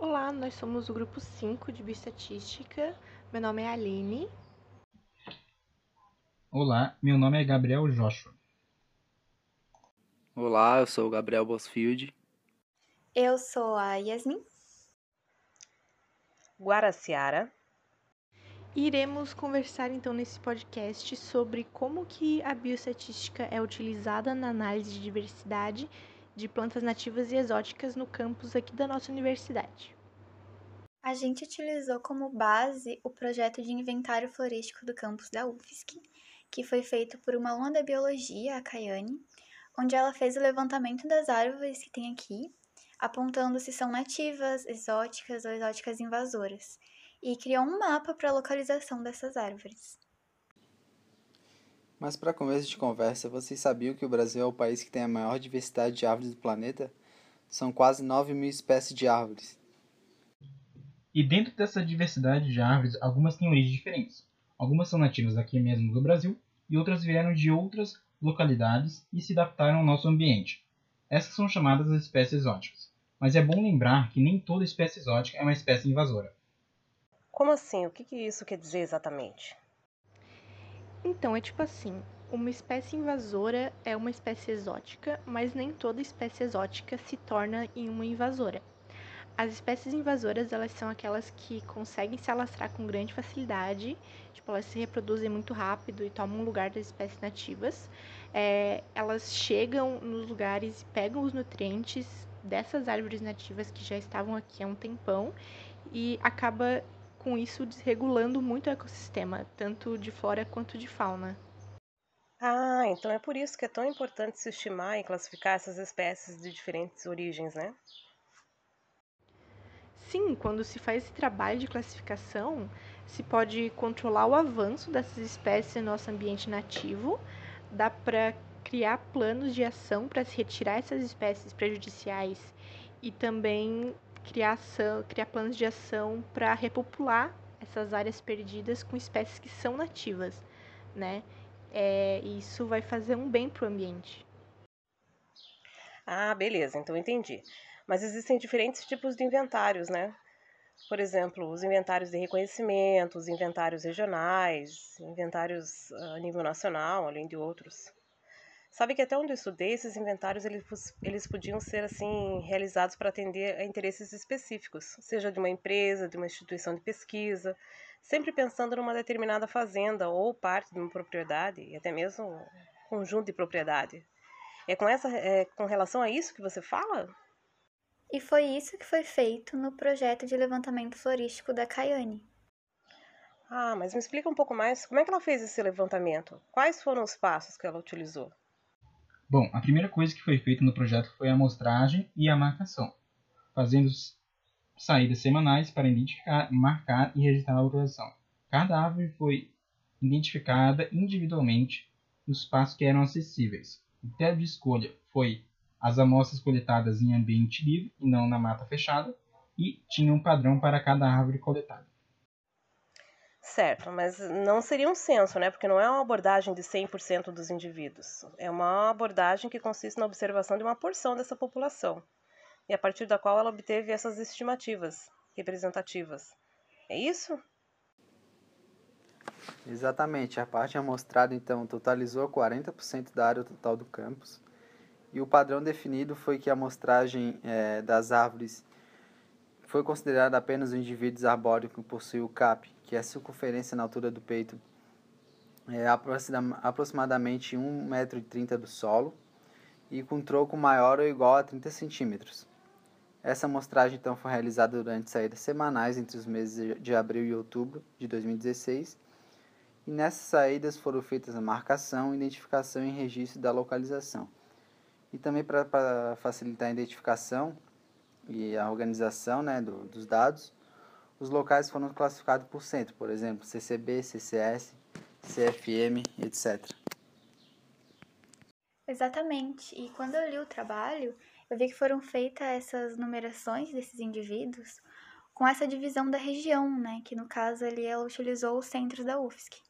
Olá, nós somos o grupo 5 de Bioestatística. Meu nome é Aline. Olá, meu nome é Gabriel Joshua. Olá, eu sou o Gabriel Bosfield. Eu sou a Yasmin. Guaraciara. Iremos conversar então nesse podcast sobre como que a bioestatística é utilizada na análise de diversidade de plantas nativas e exóticas no campus aqui da nossa universidade. A gente utilizou como base o projeto de inventário florístico do campus da UFSC, que foi feito por uma aluna da biologia, a Kayane, onde ela fez o levantamento das árvores que tem aqui, apontando se são nativas, exóticas ou exóticas invasoras, e criou um mapa para a localização dessas árvores. Mas para começo de conversa, vocês sabiam que o Brasil é o país que tem a maior diversidade de árvores do planeta? São quase 9 mil espécies de árvores. E dentro dessa diversidade de árvores, algumas têm origens diferentes. Algumas são nativas aqui mesmo do Brasil e outras vieram de outras localidades e se adaptaram ao nosso ambiente. Essas são chamadas as espécies exóticas. Mas é bom lembrar que nem toda espécie exótica é uma espécie invasora. Como assim? O que isso quer dizer exatamente? Então, é tipo assim: uma espécie invasora é uma espécie exótica, mas nem toda espécie exótica se torna em uma invasora. As espécies invasoras, elas são aquelas que conseguem se alastrar com grande facilidade, tipo, elas se reproduzem muito rápido e tomam lugar das espécies nativas. É, elas chegam nos lugares e pegam os nutrientes dessas árvores nativas que já estavam aqui há um tempão e acaba com isso desregulando muito o ecossistema, tanto de flora quanto de fauna. Ah, então é por isso que é tão importante se estimar e classificar essas espécies de diferentes origens, né? Sim, quando se faz esse trabalho de classificação, se pode controlar o avanço dessas espécies no nosso ambiente nativo, dá para criar planos de ação para se retirar essas espécies prejudiciais e também criar, ação, criar planos de ação para repopular essas áreas perdidas com espécies que são nativas, né? É, isso vai fazer um bem para o ambiente. Ah, beleza, então entendi. Mas existem diferentes tipos de inventários, né? Por exemplo, os inventários de reconhecimento, os inventários regionais, inventários a nível nacional, além de outros. Sabe que até onde eu estudei, esses inventários eles, eles podiam ser assim realizados para atender a interesses específicos, seja de uma empresa, de uma instituição de pesquisa, sempre pensando numa determinada fazenda ou parte de uma propriedade e até mesmo um conjunto de propriedade. É com essa é com relação a isso que você fala? E foi isso que foi feito no projeto de levantamento florístico da Caiane. Ah, mas me explica um pouco mais como é que ela fez esse levantamento? Quais foram os passos que ela utilizou? Bom, a primeira coisa que foi feita no projeto foi a amostragem e a marcação, fazendo saídas semanais para identificar, marcar e registrar a localização. Cada árvore foi identificada individualmente nos espaços que eram acessíveis. O critério de escolha foi as amostras coletadas em ambiente livre e não na mata fechada, e tinha um padrão para cada árvore coletada. Certo, mas não seria um censo, né? Porque não é uma abordagem de 100% dos indivíduos. É uma abordagem que consiste na observação de uma porção dessa população, e a partir da qual ela obteve essas estimativas representativas. É isso? Exatamente. A parte amostrada, então, totalizou 40% da área total do campus. E o padrão definido foi que a amostragem é, das árvores foi considerada apenas o indivíduo arbóreo que possui o CAP, que a circunferência na altura do peito é aproximadamente 1,30m do solo e com troco maior ou igual a 30 centímetros. Essa amostragem então foi realizada durante saídas semanais entre os meses de abril e outubro de 2016 e nessas saídas foram feitas a marcação, identificação e registro da localização. E também para facilitar a identificação e a organização né, do, dos dados, os locais foram classificados por centro, por exemplo, CCB, CCS, CFM, etc. Exatamente. E quando eu li o trabalho, eu vi que foram feitas essas numerações desses indivíduos com essa divisão da região, né? Que no caso ali ela utilizou os centros da UFSC.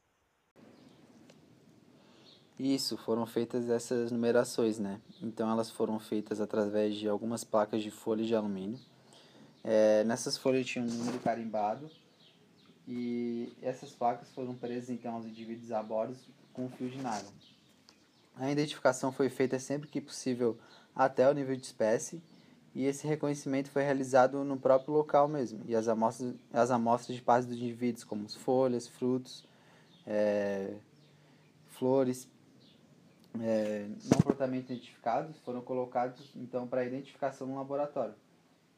Isso, foram feitas essas numerações, né? Então elas foram feitas através de algumas placas de folha de alumínio É, nessas folhas tinha um número carimbado e essas placas foram presas então aos indivíduos arbóreos com um fio de nylon. A identificação foi feita sempre que possível até o nível de espécie e esse reconhecimento foi realizado no próprio local mesmo. E as amostras, as amostras de partes dos indivíduos, como folhas, frutos, é, flores, é, não propriamente identificados, foram colocados então para identificação no laboratório.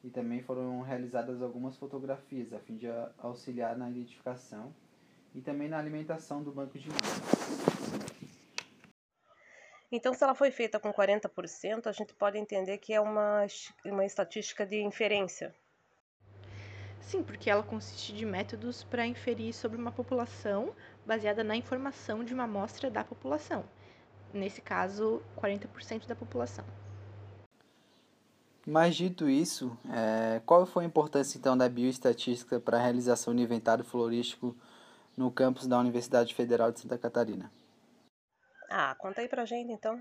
E também foram realizadas algumas fotografias a fim de auxiliar na identificação e também na alimentação do banco de dados. Então, se ela foi feita com 40%, a gente pode entender que é uma, uma estatística de inferência. Sim, porque ela consiste de métodos para inferir sobre uma população baseada na informação de uma amostra da população. Nesse caso, 40% da população. Mas dito isso, é, qual foi a importância então da bioestatística para a realização do inventário florístico no campus da Universidade Federal de Santa Catarina? Ah, conta aí pra gente então.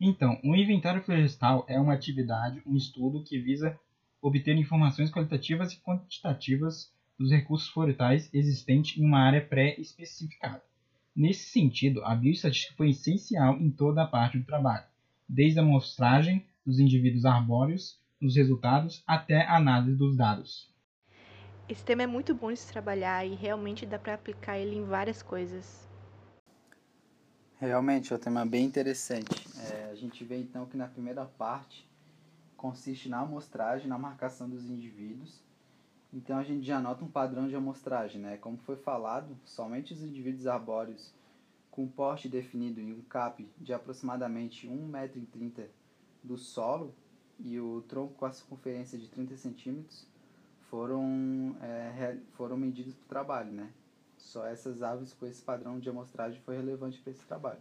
Então, o inventário florestal é uma atividade, um estudo que visa obter informações qualitativas e quantitativas dos recursos florestais existentes em uma área pré-especificada. Nesse sentido, a bioestatística foi essencial em toda a parte do trabalho, desde a amostragem dos indivíduos arbóreos, dos resultados, até a análise dos dados. Esse tema é muito bom de se trabalhar e realmente dá para aplicar ele em várias coisas. Realmente é um tema bem interessante. É, a gente vê então que na primeira parte consiste na amostragem, na marcação dos indivíduos. Então a gente já nota um padrão de amostragem, né? Como foi falado, somente os indivíduos arbóreos com porte definido em um cap de aproximadamente 1,30m do solo e o tronco com a circunferência de 30 centímetros foram, é, foram medidos para o trabalho, né? Só essas aves com esse padrão de amostragem foi relevante para esse trabalho.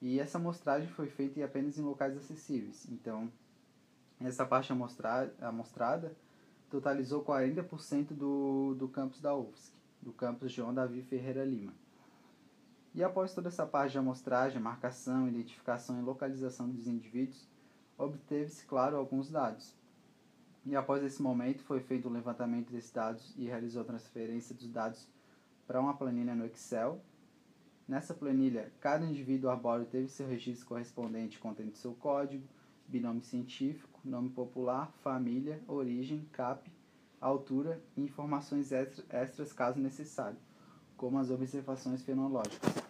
E essa amostragem foi feita apenas em locais acessíveis. Então, essa parte amostrada, amostrada totalizou 40% do, do campus da UFSC, do campus João Davi Ferreira Lima. E após toda essa parte de amostragem, marcação, identificação e localização dos indivíduos, obteve-se, claro, alguns dados. E após esse momento, foi feito o levantamento desses dados e realizou a transferência dos dados para uma planilha no Excel. Nessa planilha, cada indivíduo arbóreo teve seu registro correspondente contendo seu código, binômio científico, nome popular, família, origem, CAP, altura e informações extras caso necessário, como as observações fenológicas.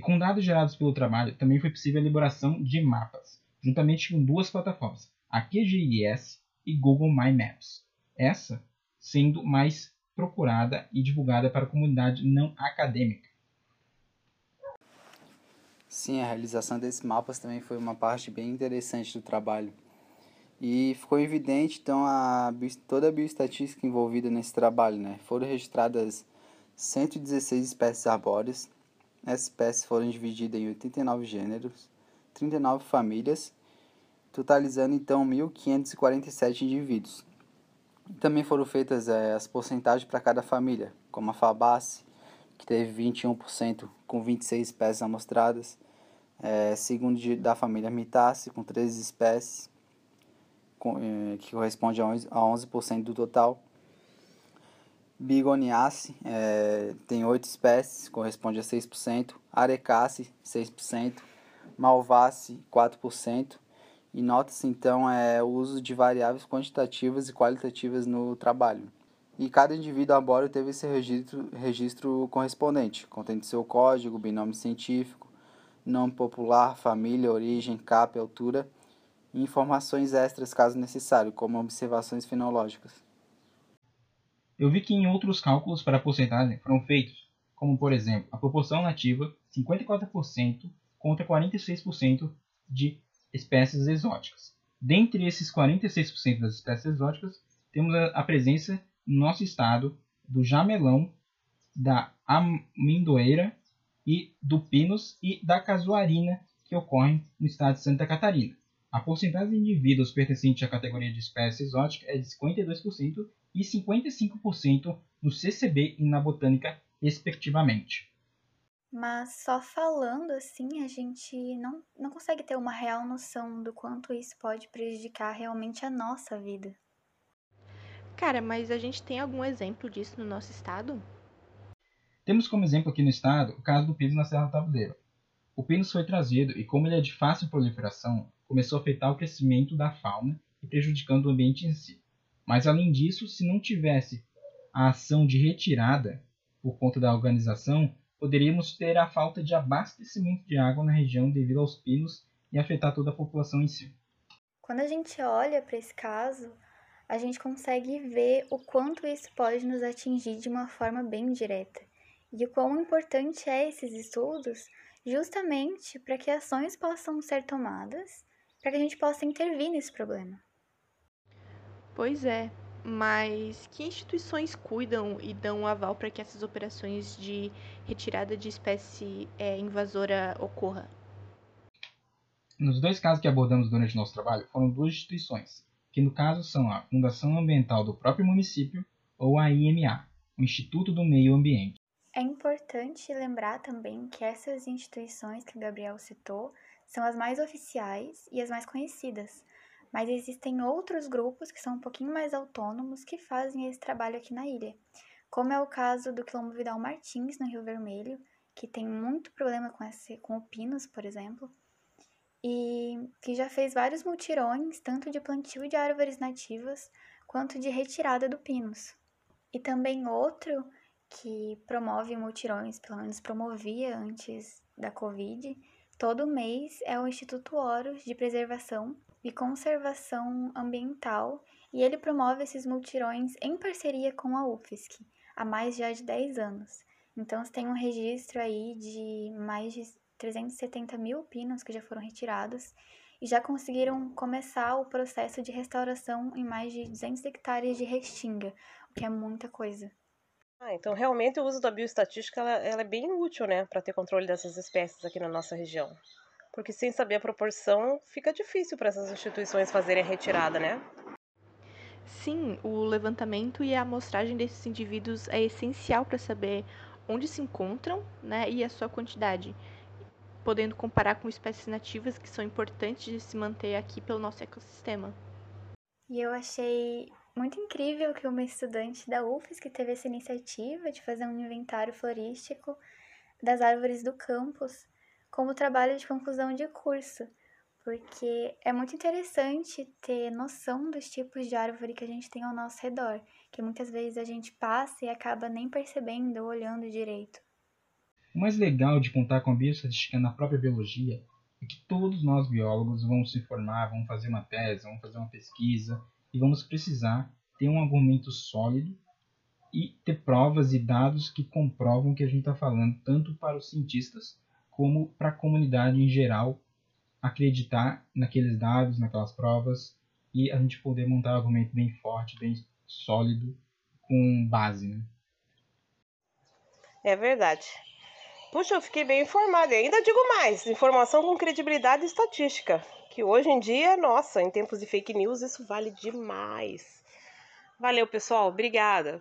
E com dados gerados pelo trabalho, também foi possível a elaboração de mapas, juntamente com duas plataformas, a QGIS e Google My Maps. Essa sendo mais procurada e divulgada para a comunidade não acadêmica. Sim, a realização desses mapas também foi uma parte bem interessante do trabalho. E ficou evidente, então, a, toda a bioestatística envolvida nesse trabalho. Né? Foram registradas 116 espécies arbóreas. Essas espécies foram divididas em 89 gêneros, 39 famílias, totalizando, então, 1.547 indivíduos. Também foram feitas é, as porcentagens para cada família, como a Fabace, que teve 21% com 26 espécies amostradas, é, segundo da família Mitace, com 13 espécies, com, é, que corresponde a 11%, a 11 do total. Bigoniace é, tem 8 espécies, corresponde a 6%. Arecace, 6%. Malvace, 4%. E nota-se então é, o uso de variáveis quantitativas e qualitativas no trabalho. E cada indivíduo arbóreo teve esse registro, registro correspondente, contendo seu código, binômio científico, nome popular, família, origem, CAP, altura e informações extras caso necessário, como observações fenológicas. Eu vi que em outros cálculos para a porcentagem foram feitos, como por exemplo, a proporção nativa 54% contra 46% de espécies exóticas. Dentre esses 46% das espécies exóticas, temos a, presença no nosso estado do jamelão, da amendoeira e do pinus e da casuarina que ocorrem no estado de Santa Catarina. A porcentagem de indivíduos pertencentes à categoria de espécie exótica é de 52% e 55% no CCB e na botânica, respectivamente. Mas só falando assim, a gente não, não consegue ter uma real noção do quanto isso pode prejudicar realmente a nossa vida. Cara, mas a gente tem algum exemplo disso no nosso estado? Temos como exemplo aqui no estado o caso do piso na Serra do Tabuleiro. O pênis foi trazido e, como ele é de fácil proliferação, começou a afetar o crescimento da fauna e prejudicando o ambiente em si. Mas, além disso, se não tivesse a ação de retirada por conta da organização, poderíamos ter a falta de abastecimento de água na região devido aos pinos e afetar toda a população em si. Quando a gente olha para esse caso, a gente consegue ver o quanto isso pode nos atingir de uma forma bem direta e o quão importante é esses estudos justamente para que ações possam ser tomadas para que a gente possa intervir nesse problema. Pois é, mas que instituições cuidam e dão um aval para que essas operações de retirada de espécie é, invasora ocorra? Nos dois casos que abordamos durante nosso trabalho, foram duas instituições, que no caso são a Fundação Ambiental do próprio município ou a IMA, o Instituto do Meio Ambiente. É importante lembrar também que essas instituições que o Gabriel citou são as mais oficiais e as mais conhecidas, mas existem outros grupos que são um pouquinho mais autônomos que fazem esse trabalho aqui na ilha, como é o caso do Quilombo Vidal Martins, no Rio Vermelho, que tem muito problema com, esse, com o pinus, por exemplo, e que já fez vários multirões, tanto de plantio de árvores nativas quanto de retirada do pinus. E também outro que promove multirões, pelo menos promovia antes da Covid, todo mês é o Instituto Horus de Preservação e Conservação Ambiental, e ele promove esses multirões em parceria com a UFSC, há mais já de 10 anos. Então, você tem um registro aí de mais de 370 mil pinos que já foram retirados e já conseguiram começar o processo de restauração em mais de 200 hectares de restinga, o que é muita coisa. Ah, então realmente o uso da bioestatística ela, ela é bem útil, né, para ter controle dessas espécies aqui na nossa região. Porque sem saber a proporção, fica difícil para essas instituições fazerem a retirada, né? Sim, o levantamento e a amostragem desses indivíduos é essencial para saber onde se encontram né, e a sua quantidade, podendo comparar com espécies nativas que são importantes de se manter aqui pelo nosso ecossistema. E eu achei muito incrível que uma estudante da UFSC teve essa iniciativa de fazer um inventário florístico das árvores do campus como trabalho de conclusão de curso, porque é muito interessante ter noção dos tipos de árvore que a gente tem ao nosso redor, que muitas vezes a gente passa e acaba nem percebendo ou olhando direito. O mais legal de contar com a bioestatística na própria biologia é que todos nós biólogos vamos se formar, vamos fazer uma tese, vamos fazer uma pesquisa e vamos precisar ter um argumento sólido e ter provas e dados que comprovam o que a gente está falando, tanto para os cientistas como para a comunidade em geral acreditar naqueles dados, naquelas provas e a gente poder montar um argumento bem forte, bem sólido, com base. Né? É verdade. Puxa, eu fiquei bem informada. E ainda digo mais: informação com credibilidade estatística. Que hoje em dia, nossa, em tempos de fake news, isso vale demais. Valeu, pessoal. Obrigada.